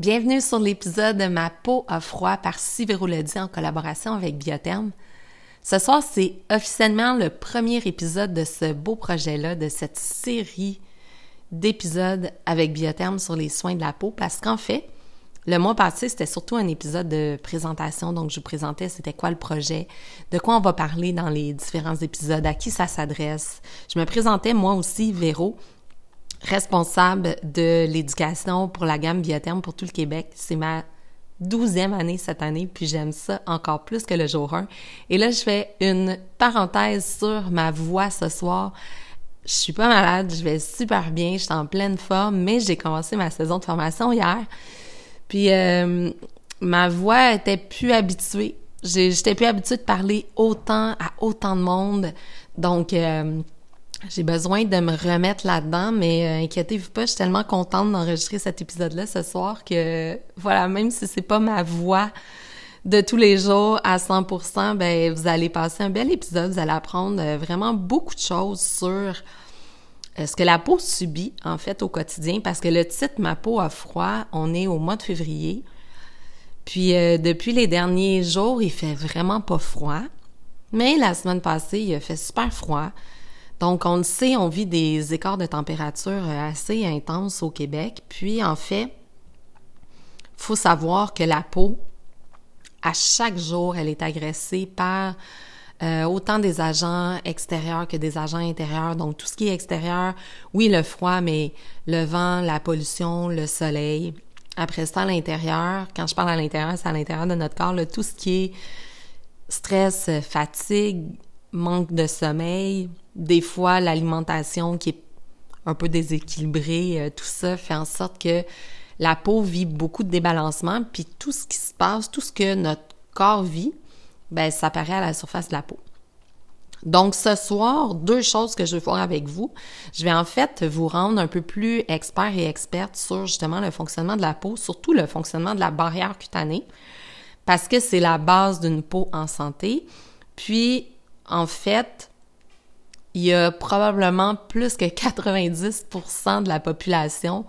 Bienvenue sur l'épisode de Ma peau à froid par Siverolodi en collaboration avec Biotherme. Ce soir, c'est officiellement le premier épisode de ce beau projet-là, de cette série d'épisodes avec Biotherme sur les soins de la peau, parce qu'en fait, le mois passé, c'était surtout un épisode de présentation, donc je vous présentais c'était quoi le projet, de quoi on va parler dans les différents épisodes, à qui ça s'adresse. Je me présentais moi aussi, Véro, responsable de l'éducation pour la gamme Biotherme pour tout le Québec. C'est ma douzième année cette année, puis j'aime ça encore plus que le jour 1. Et là, je fais une parenthèse sur ma voix ce soir. Je suis pas malade, je vais super bien, je suis en pleine forme, mais j'ai commencé ma saison de formation hier. Puis euh, ma voix était plus habituée. J'étais plus habituée de parler autant à autant de monde. Donc, euh, j'ai besoin de me remettre là-dedans, mais euh, inquiétez-vous pas, je suis tellement contente d'enregistrer cet épisode-là ce soir que, voilà, même si c'est pas ma voix de tous les jours à 100%, ben vous allez passer un bel épisode, vous allez apprendre euh, vraiment beaucoup de choses sur euh, ce que la peau subit en fait au quotidien, parce que le titre Ma peau a froid, on est au mois de février, puis depuis les derniers jours, il fait vraiment pas froid, mais la semaine passée, il a fait super froid. Donc, on le sait, on vit des écarts de température euh, assez intenses au Québec. Puis, en fait, faut savoir que la peau, à chaque jour, elle est agressée par euh, autant des agents extérieurs que des agents intérieurs. Donc, tout ce qui est extérieur, oui, le froid, mais le vent, la pollution, le soleil. Après ça, à l'intérieur, quand je parle à l'intérieur, c'est à l'intérieur de notre corps, tout ce qui est stress, fatigue, manque de sommeil, des fois l'alimentation qui est un peu déséquilibrée, euh, tout ça fait en sorte que la peau vit beaucoup de débalancement, puis tout ce qui se passe, tout ce que notre corps vit, ben ça apparaît à la surface de la peau. Donc ce soir, deux choses que je vais faire avec vous. Je vais en fait vous rendre un peu plus expert et experte sur justement le fonctionnement de la peau, surtout le fonctionnement de la barrière cutanée, parce que c'est la base d'une peau en santé. Puis en fait, il y a probablement plus que 90% de la population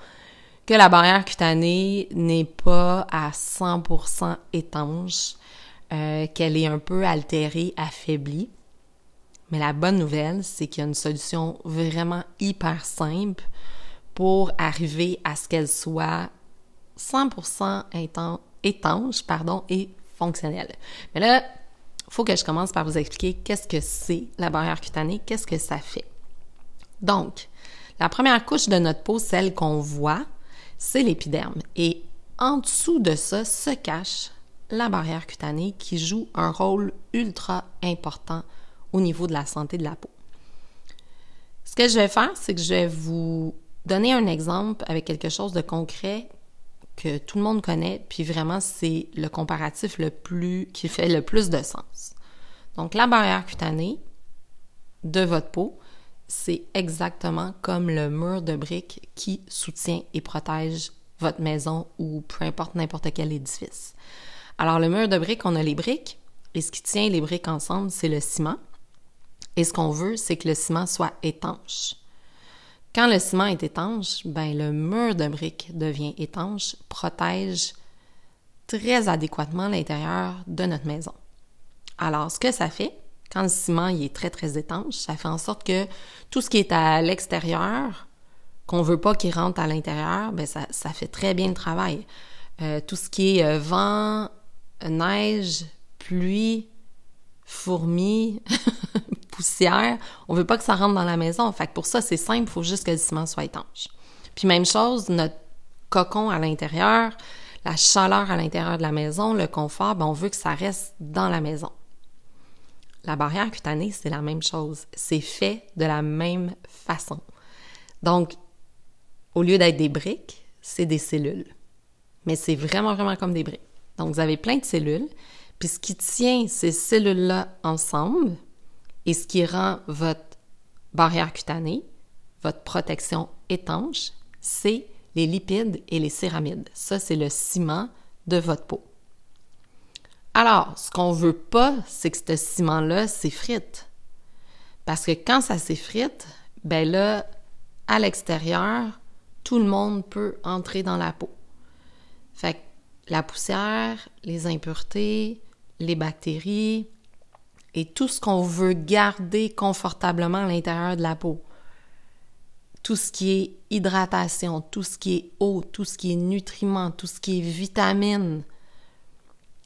que la barrière cutanée n'est pas à 100% étanche, euh, qu'elle est un peu altérée, affaiblie. Mais la bonne nouvelle, c'est qu'il y a une solution vraiment hyper simple pour arriver à ce qu'elle soit 100% étanche pardon, et fonctionnelle. Mais là, faut que je commence par vous expliquer qu'est-ce que c'est la barrière cutanée, qu'est-ce que ça fait. Donc, la première couche de notre peau, celle qu'on voit, c'est l'épiderme. Et en dessous de ça se cache la barrière cutanée qui joue un rôle ultra important au niveau de la santé de la peau. Ce que je vais faire, c'est que je vais vous donner un exemple avec quelque chose de concret que tout le monde connaît, puis vraiment c'est le comparatif le plus qui fait le plus de sens. Donc la barrière cutanée de votre peau, c'est exactement comme le mur de briques qui soutient et protège votre maison ou peu importe n'importe quel édifice. Alors le mur de briques, on a les briques et ce qui tient les briques ensemble, c'est le ciment. Et ce qu'on veut, c'est que le ciment soit étanche. Quand le ciment est étanche, ben le mur de briques devient étanche, protège très adéquatement l'intérieur de notre maison. Alors, ce que ça fait, quand le ciment il est très très étanche, ça fait en sorte que tout ce qui est à l'extérieur, qu'on veut pas qu'il rentre à l'intérieur, ben ça, ça, fait très bien le travail. Euh, tout ce qui est euh, vent, neige, pluie, fourmis, poussière, on veut pas que ça rentre dans la maison. Fait pour ça, c'est simple, il faut juste que le ciment soit étanche. Puis même chose, notre cocon à l'intérieur, la chaleur à l'intérieur de la maison, le confort, ben on veut que ça reste dans la maison. La barrière cutanée, c'est la même chose. C'est fait de la même façon. Donc, au lieu d'être des briques, c'est des cellules. Mais c'est vraiment, vraiment comme des briques. Donc, vous avez plein de cellules. Puis ce qui tient ces cellules-là ensemble, et ce qui rend votre barrière cutanée, votre protection étanche, c'est les lipides et les céramides. Ça, c'est le ciment de votre peau. Alors, ce qu'on veut pas, c'est que ce ciment-là s'effrite. Parce que quand ça s'effrite, ben là, à l'extérieur, tout le monde peut entrer dans la peau. Fait que la poussière, les impuretés, les bactéries et tout ce qu'on veut garder confortablement à l'intérieur de la peau. Tout ce qui est hydratation, tout ce qui est eau, tout ce qui est nutriments, tout ce qui est vitamines.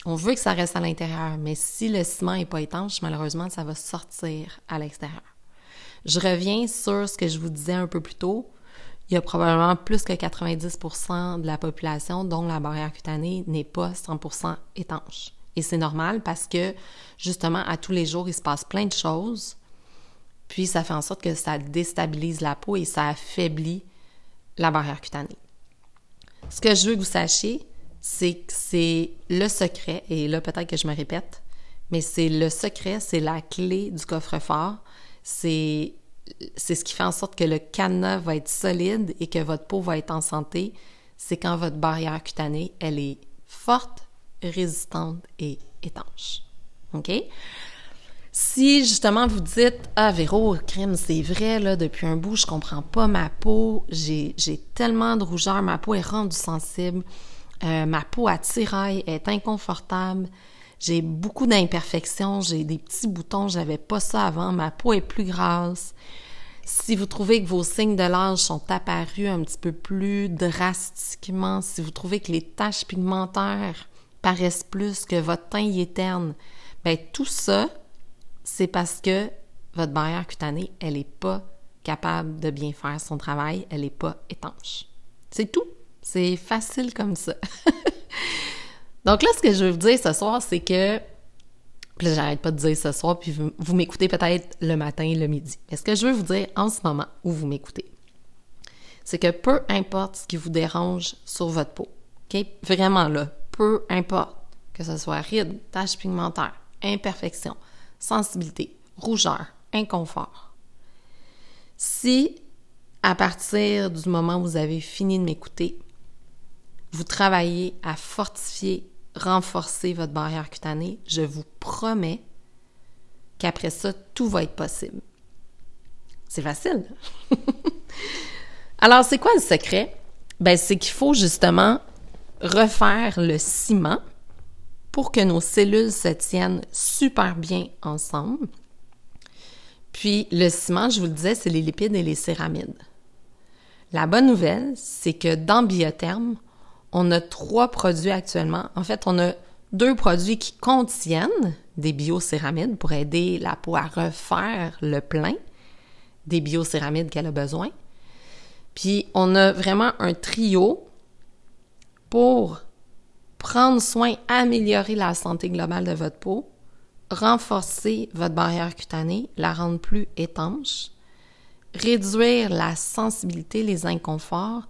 On veut que ça reste à l'intérieur, mais si le ciment n'est pas étanche, malheureusement, ça va sortir à l'extérieur. Je reviens sur ce que je vous disais un peu plus tôt. Il y a probablement plus que 90% de la population dont la barrière cutanée n'est pas 100% étanche. Et c'est normal parce que, justement, à tous les jours, il se passe plein de choses. Puis, ça fait en sorte que ça déstabilise la peau et ça affaiblit la barrière cutanée. Ce que je veux que vous sachiez, c'est que c'est le secret, et là, peut-être que je me répète, mais c'est le secret, c'est la clé du coffre-fort. C'est c'est ce qui fait en sorte que le cadenas va être solide et que votre peau va être en santé, c'est quand votre barrière cutanée, elle est forte, résistante et étanche. OK? Si justement vous dites Ah, Véro, crème, c'est vrai, là, depuis un bout, je comprends pas ma peau, j'ai tellement de rougeur, ma peau est rendue sensible, euh, ma peau à tiraille est inconfortable, j'ai beaucoup d'imperfections, j'ai des petits boutons, j'avais pas ça avant, ma peau est plus grasse. Si vous trouvez que vos signes de l'âge sont apparus un petit peu plus drastiquement, si vous trouvez que les taches pigmentaires paraissent plus, que votre teint y est terne, ben tout ça, c'est parce que votre barrière cutanée, elle n'est pas capable de bien faire son travail, elle n'est pas étanche. C'est tout. C'est facile comme ça. Donc là, ce que je veux vous dire ce soir, c'est que puis j'arrête pas de dire ce soir, puis vous, m'écoutez peut-être le matin, le midi. Mais ce que je veux vous dire en ce moment où vous m'écoutez, c'est que peu importe ce qui vous dérange sur votre peau, OK? Vraiment là, peu importe que ce soit rides, taches pigmentaires, imperfections, sensibilité, rougeur, inconfort. Si, à partir du moment où vous avez fini de m'écouter, vous travaillez à fortifier renforcer votre barrière cutanée, je vous promets qu'après ça, tout va être possible. C'est facile. Alors, c'est quoi le secret? Ben, c'est qu'il faut justement refaire le ciment pour que nos cellules se tiennent super bien ensemble. Puis, le ciment, je vous le disais, c'est les lipides et les céramides. La bonne nouvelle, c'est que dans Biotherme, on a trois produits actuellement. En fait, on a deux produits qui contiennent des biocéramides pour aider la peau à refaire le plein des biocéramides qu'elle a besoin. Puis on a vraiment un trio pour prendre soin, améliorer la santé globale de votre peau, renforcer votre barrière cutanée, la rendre plus étanche, réduire la sensibilité, les inconforts,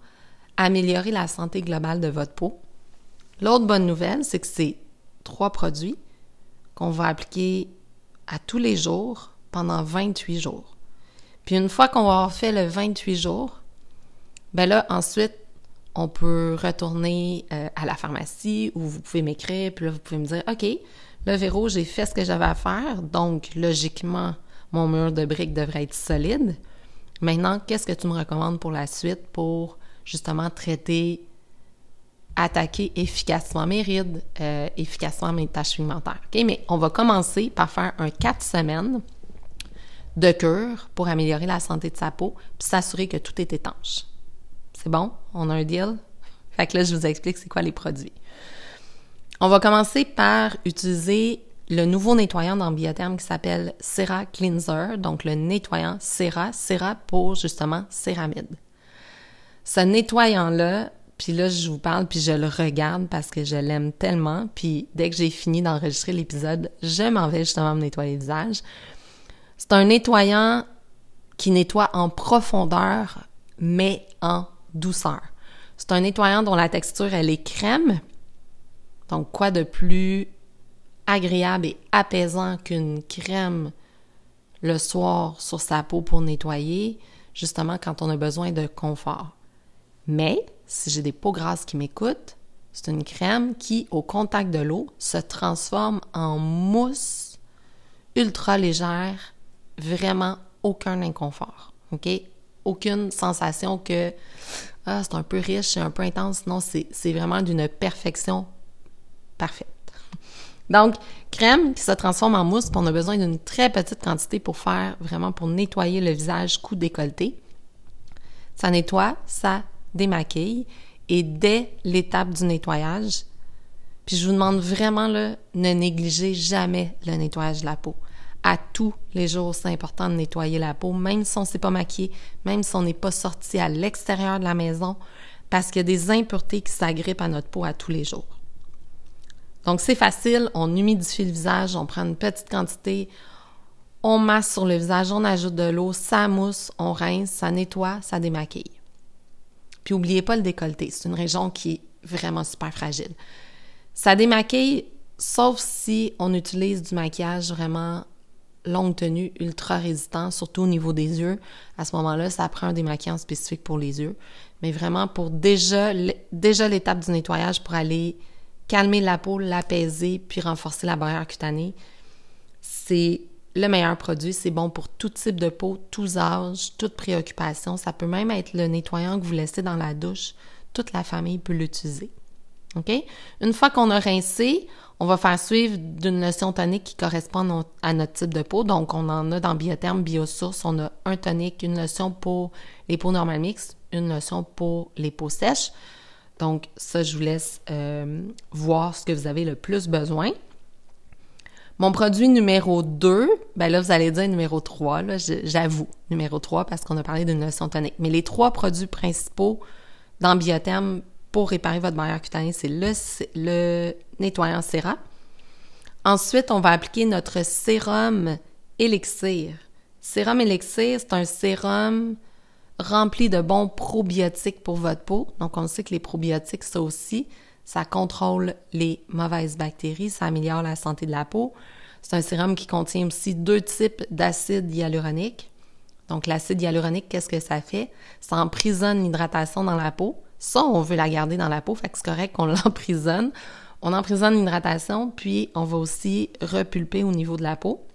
améliorer la santé globale de votre peau. L'autre bonne nouvelle, c'est que c'est trois produits qu'on va appliquer à tous les jours pendant 28 jours. Puis une fois qu'on va avoir fait le 28 jours, ben là, ensuite, on peut retourner euh, à la pharmacie ou vous pouvez m'écrire, puis là, vous pouvez me dire, OK, le Véro, j'ai fait ce que j'avais à faire, donc logiquement, mon mur de briques devrait être solide. Maintenant, qu'est-ce que tu me recommandes pour la suite pour justement traiter, attaquer efficacement mes rides, euh, efficacement mes taches pigmentaires. OK? Mais on va commencer par faire un 4 semaines de cure pour améliorer la santé de sa peau puis s'assurer que tout est étanche. Bon? On a un deal? Fait que là, je vous explique c'est quoi les produits. On va commencer par utiliser le nouveau nettoyant dans Biotherme qui s'appelle Cera Cleanser, donc le nettoyant Cera, Cera pour justement céramide. Ce nettoyant-là, puis là, je vous parle, puis je le regarde parce que je l'aime tellement. Puis dès que j'ai fini d'enregistrer l'épisode, je m'en vais justement me nettoyer le visage. C'est un nettoyant qui nettoie en profondeur, mais en douceur. C'est un nettoyant dont la texture, elle est crème. Donc, quoi de plus agréable et apaisant qu'une crème le soir sur sa peau pour nettoyer, justement quand on a besoin de confort. Mais si j'ai des peaux grasses qui m'écoutent, c'est une crème qui, au contact de l'eau, se transforme en mousse ultra légère, vraiment aucun inconfort. OK? Aucune sensation que ah, c'est un peu riche, c'est un peu intense. Non, c'est vraiment d'une perfection parfaite. Donc, crème qui se transforme en mousse, on a besoin d'une très petite quantité pour faire vraiment pour nettoyer le visage cou décolleté. Ça nettoie, ça démaquille et dès l'étape du nettoyage, puis je vous demande vraiment là, ne négligez jamais le nettoyage de la peau. À tous les jours, c'est important de nettoyer la peau, même si on ne s'est pas maquillé, même si on n'est pas sorti à l'extérieur de la maison, parce qu'il y a des impuretés qui s'agrippent à notre peau à tous les jours. Donc, c'est facile, on humidifie le visage, on prend une petite quantité, on masse sur le visage, on ajoute de l'eau, ça mousse, on rince, ça nettoie, ça démaquille. Puis, n'oubliez pas le décolleté, c'est une région qui est vraiment super fragile. Ça démaquille, sauf si on utilise du maquillage vraiment longue tenue, ultra résistant, surtout au niveau des yeux. À ce moment-là, ça prend un démaquillant spécifique pour les yeux. Mais vraiment, pour déjà, l'étape du nettoyage pour aller calmer la peau, l'apaiser, puis renforcer la barrière cutanée. C'est le meilleur produit. C'est bon pour tout type de peau, tous âges, toute préoccupation. Ça peut même être le nettoyant que vous laissez dans la douche. Toute la famille peut l'utiliser. Une fois qu'on a rincé, on va faire suivre d'une lotion tonique qui correspond à notre type de peau. Donc, on en a dans Biotherme, Biosource, on a un tonique, une lotion pour les peaux normales mixtes, une lotion pour les peaux sèches. Donc, ça, je vous laisse euh, voir ce que vous avez le plus besoin. Mon produit numéro 2, ben là, vous allez dire numéro 3, là, j'avoue, numéro 3, parce qu'on a parlé d'une lotion tonique. Mais les trois produits principaux dans Biotherme pour réparer votre barrière cutanée, c'est le, nettoyant Cera. Ensuite, on va appliquer notre sérum Elixir. Sérum Elixir, c'est un sérum rempli de bons probiotiques pour votre peau. Donc, on sait que les probiotiques, ça aussi, ça contrôle les mauvaises bactéries, ça améliore la santé de la peau. C'est un sérum qui contient aussi deux types d'acide hyaluronique. Donc, l'acide hyaluronique, qu'est-ce que ça fait? Ça emprisonne l'hydratation dans la peau. Ça, on veut la garder dans la peau, fait que c'est correct qu'on l'emprisonne. On emprisonne l'hydratation, puis on va aussi repulper au niveau de la peau.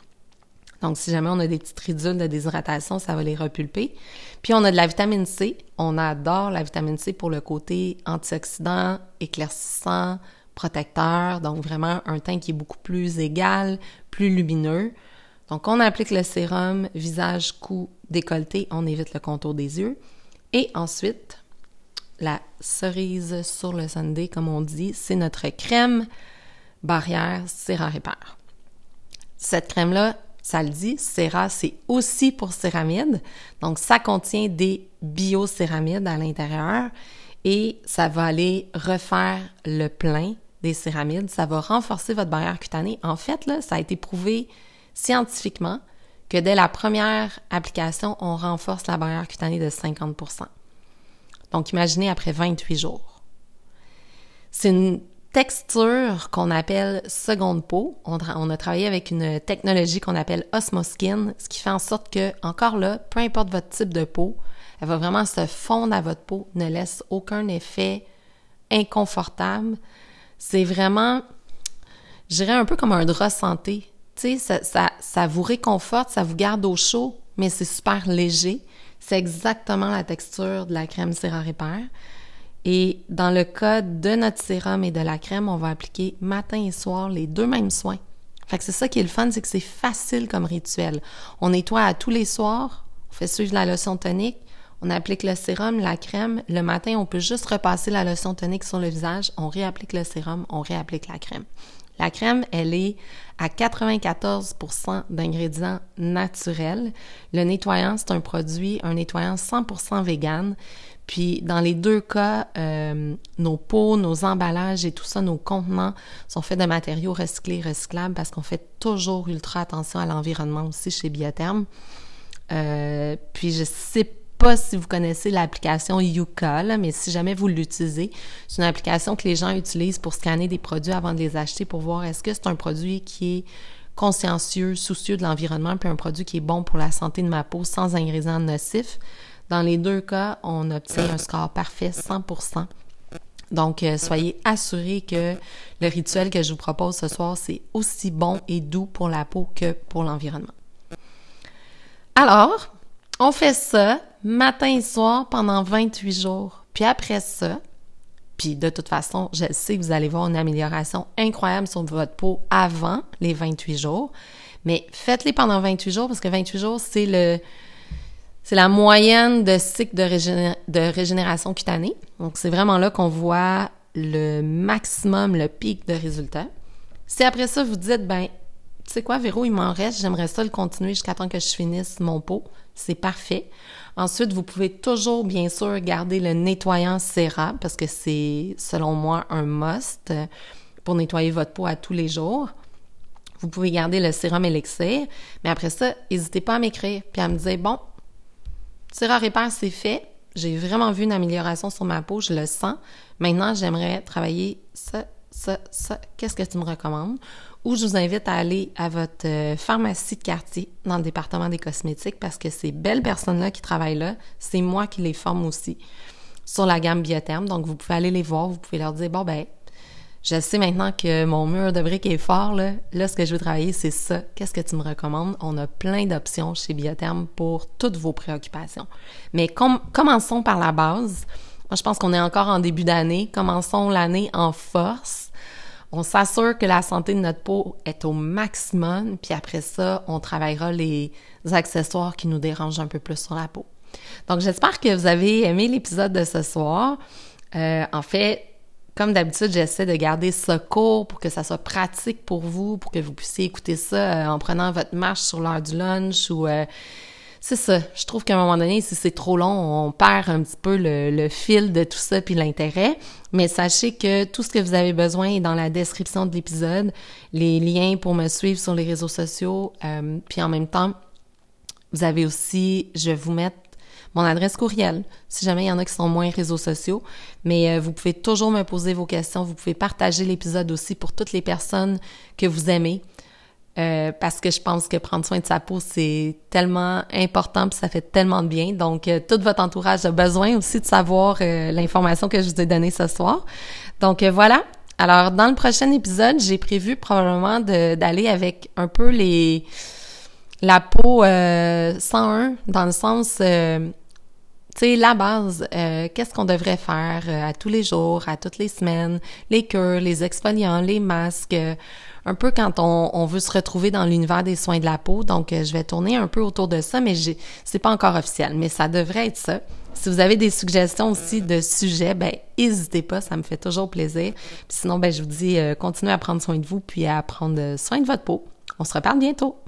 Donc, si jamais on a des petites ridules de déshydratation, ça va les repulper. Puis, on a de la vitamine C. On adore la vitamine C pour le côté antioxydant, éclaircissant, protecteur. Donc, vraiment un teint qui est beaucoup plus égal, plus lumineux. Donc, on applique le sérum, visage, cou, décolleté. On évite le contour des yeux. Et ensuite, la cerise sur le sundae, comme on dit, c'est notre crème barrière Serra Répare. Cette crème-là, ça le dit, Cera, c'est aussi pour céramides. Donc, ça contient des biocéramides à l'intérieur et ça va aller refaire le plein des céramides. Ça va renforcer votre barrière cutanée. En fait, là, ça a été prouvé scientifiquement que dès la première application, on renforce la barrière cutanée de 50 Donc, imaginez après 28 jours. C'est une texture qu'on appelle seconde peau. On, a travaillé avec une technologie qu'on appelle Osmoskin, ce qui fait en sorte que, encore là, peu importe votre type de peau, elle va vraiment se fondre à votre peau, ne laisse aucun effet inconfortable. C'est vraiment, je dirais un peu comme un drap santé. Tu sais, ça, ça, ça vous réconforte, ça vous garde au chaud, mais c'est super léger. C'est exactement la texture de la crème Cera Repair. Et dans le cas de notre sérum et de la crème, on va appliquer matin et soir les deux mêmes soins. Fait que c'est ça qui est le fun, c'est que c'est facile comme rituel. On nettoie à tous les soirs, on fait suivre la lotion tonique, on applique le sérum, la crème. Le matin, on peut juste repasser la lotion tonique sur le visage, on réapplique le sérum, on réapplique la crème. La crème, elle est à 94% d'ingrédients naturels. Le nettoyant, c'est un produit, un nettoyant 100% vegan. Puis dans les deux cas, euh, nos pots, nos emballages et tout ça, nos contenants sont faits de matériaux recyclés, recyclables parce qu'on fait toujours ultra attention à l'environnement aussi chez Biotherm. Euh, puis je sais pas si vous connaissez l'application Yuka, mais si jamais vous l'utilisez, c'est une application que les gens utilisent pour scanner des produits avant de les acheter pour voir est-ce que c'est un produit qui est consciencieux, soucieux de l'environnement, puis un produit qui est bon pour la santé de ma peau sans ingrédients nocifs. Dans les deux cas, on obtient un score parfait 100%. Donc, euh, soyez assurés que le rituel que je vous propose ce soir, c'est aussi bon et doux pour la peau que pour l'environnement. Alors, On fait ça matin et soir pendant 28 jours. Puis après ça, puis de toute façon, je sais que vous allez voir une amélioration incroyable sur votre peau avant les 28 jours. Mais faites-les pendant 28 jours parce que 28 jours, c'est le c'est la moyenne de cycle de, régénération cutanée. Donc, c'est vraiment là qu'on voit le maximum, le pic de résultats. Si après ça, vous dites, ben, tu sais quoi, Véro, il m'en reste, j'aimerais ça le continuer jusqu'à temps que je finisse mon pot, c'est parfait. Ensuite, vous pouvez toujours, bien sûr, garder le nettoyant sérum parce que c'est, selon moi, un must pour nettoyer votre peau à tous les jours. Vous pouvez garder le sérum élixir, mais après ça, n'hésitez pas à m'écrire puis à me dire, bon, sérum répare, c'est fait. J'ai vraiment vu une amélioration sur ma peau, je le sens. Maintenant, j'aimerais travailler ça, ça, ça. Qu'est-ce que tu me recommandes? ou je vous invite à aller à votre euh, pharmacie de quartier dans le département des cosmétiques parce que ces belles personnes-là qui travaillent là, c'est moi qui les forme aussi sur la gamme Biotherme. Donc, vous pouvez aller les voir, vous pouvez leur dire, bon, ben, je sais maintenant que mon mur de briques est fort, là. Là, ce que je veux travailler, c'est ça. Qu'est-ce que tu me recommandes? On a plein d'options chez Biotherme pour toutes vos préoccupations. Mais commençons par la base. Moi, je pense qu'on est encore en début d'année. Commençons l'année en force on s'assure que la santé de notre peau est au maximum, puis après ça, on travaillera les accessoires qui nous dérangent un peu plus sur la peau. Donc, j'espère que vous avez aimé l'épisode de ce soir. Euh, en fait, comme d'habitude, j'essaie de garder ça court pour que ça soit pratique pour vous, pour que vous puissiez écouter ça euh, en prenant votre marche sur l'heure du lunch ou euh, c'est ça. Je trouve qu'à un moment donné, si c'est trop long, on perd un petit peu le, fil de tout ça puis l'intérêt. Mais sachez que tout ce que vous avez besoin est dans la description de l'épisode, les liens pour me suivre sur les réseaux sociaux. Euh, puis en même temps, vous avez aussi, je vais vous mettre mon adresse courriel, si jamais il y en a qui sont moins réseaux sociaux. Mais euh, vous pouvez toujours me poser vos questions. Vous pouvez partager l'épisode aussi pour toutes les personnes que vous aimez. Euh, parce que je pense que prendre soin de sa peau, c'est tellement important puis ça fait tellement de bien. Donc, euh, tout votre entourage a besoin aussi de savoir euh, l'information que je vous ai donnée ce soir. Donc, voilà. Alors, dans le prochain épisode, j'ai prévu probablement d'aller avec un peu les la peau 101 dans le sens tu sais, la base, qu'est-ce qu'on devrait faire à tous les jours, à toutes les semaines, les cures, les exfoliants, les masques, un peu quand on, veut se retrouver dans l'univers des soins de la peau. Donc, euh, je vais tourner un peu autour de ça, mais c'est pas encore officiel, mais ça devrait être ça. Si vous avez des suggestions aussi de sujets, ben n'hésitez pas, ça me fait toujours plaisir. Sinon, ben je vous dis, euh, continuez à prendre soin de vous puis à prendre soin de votre peau. On se reparle bientôt.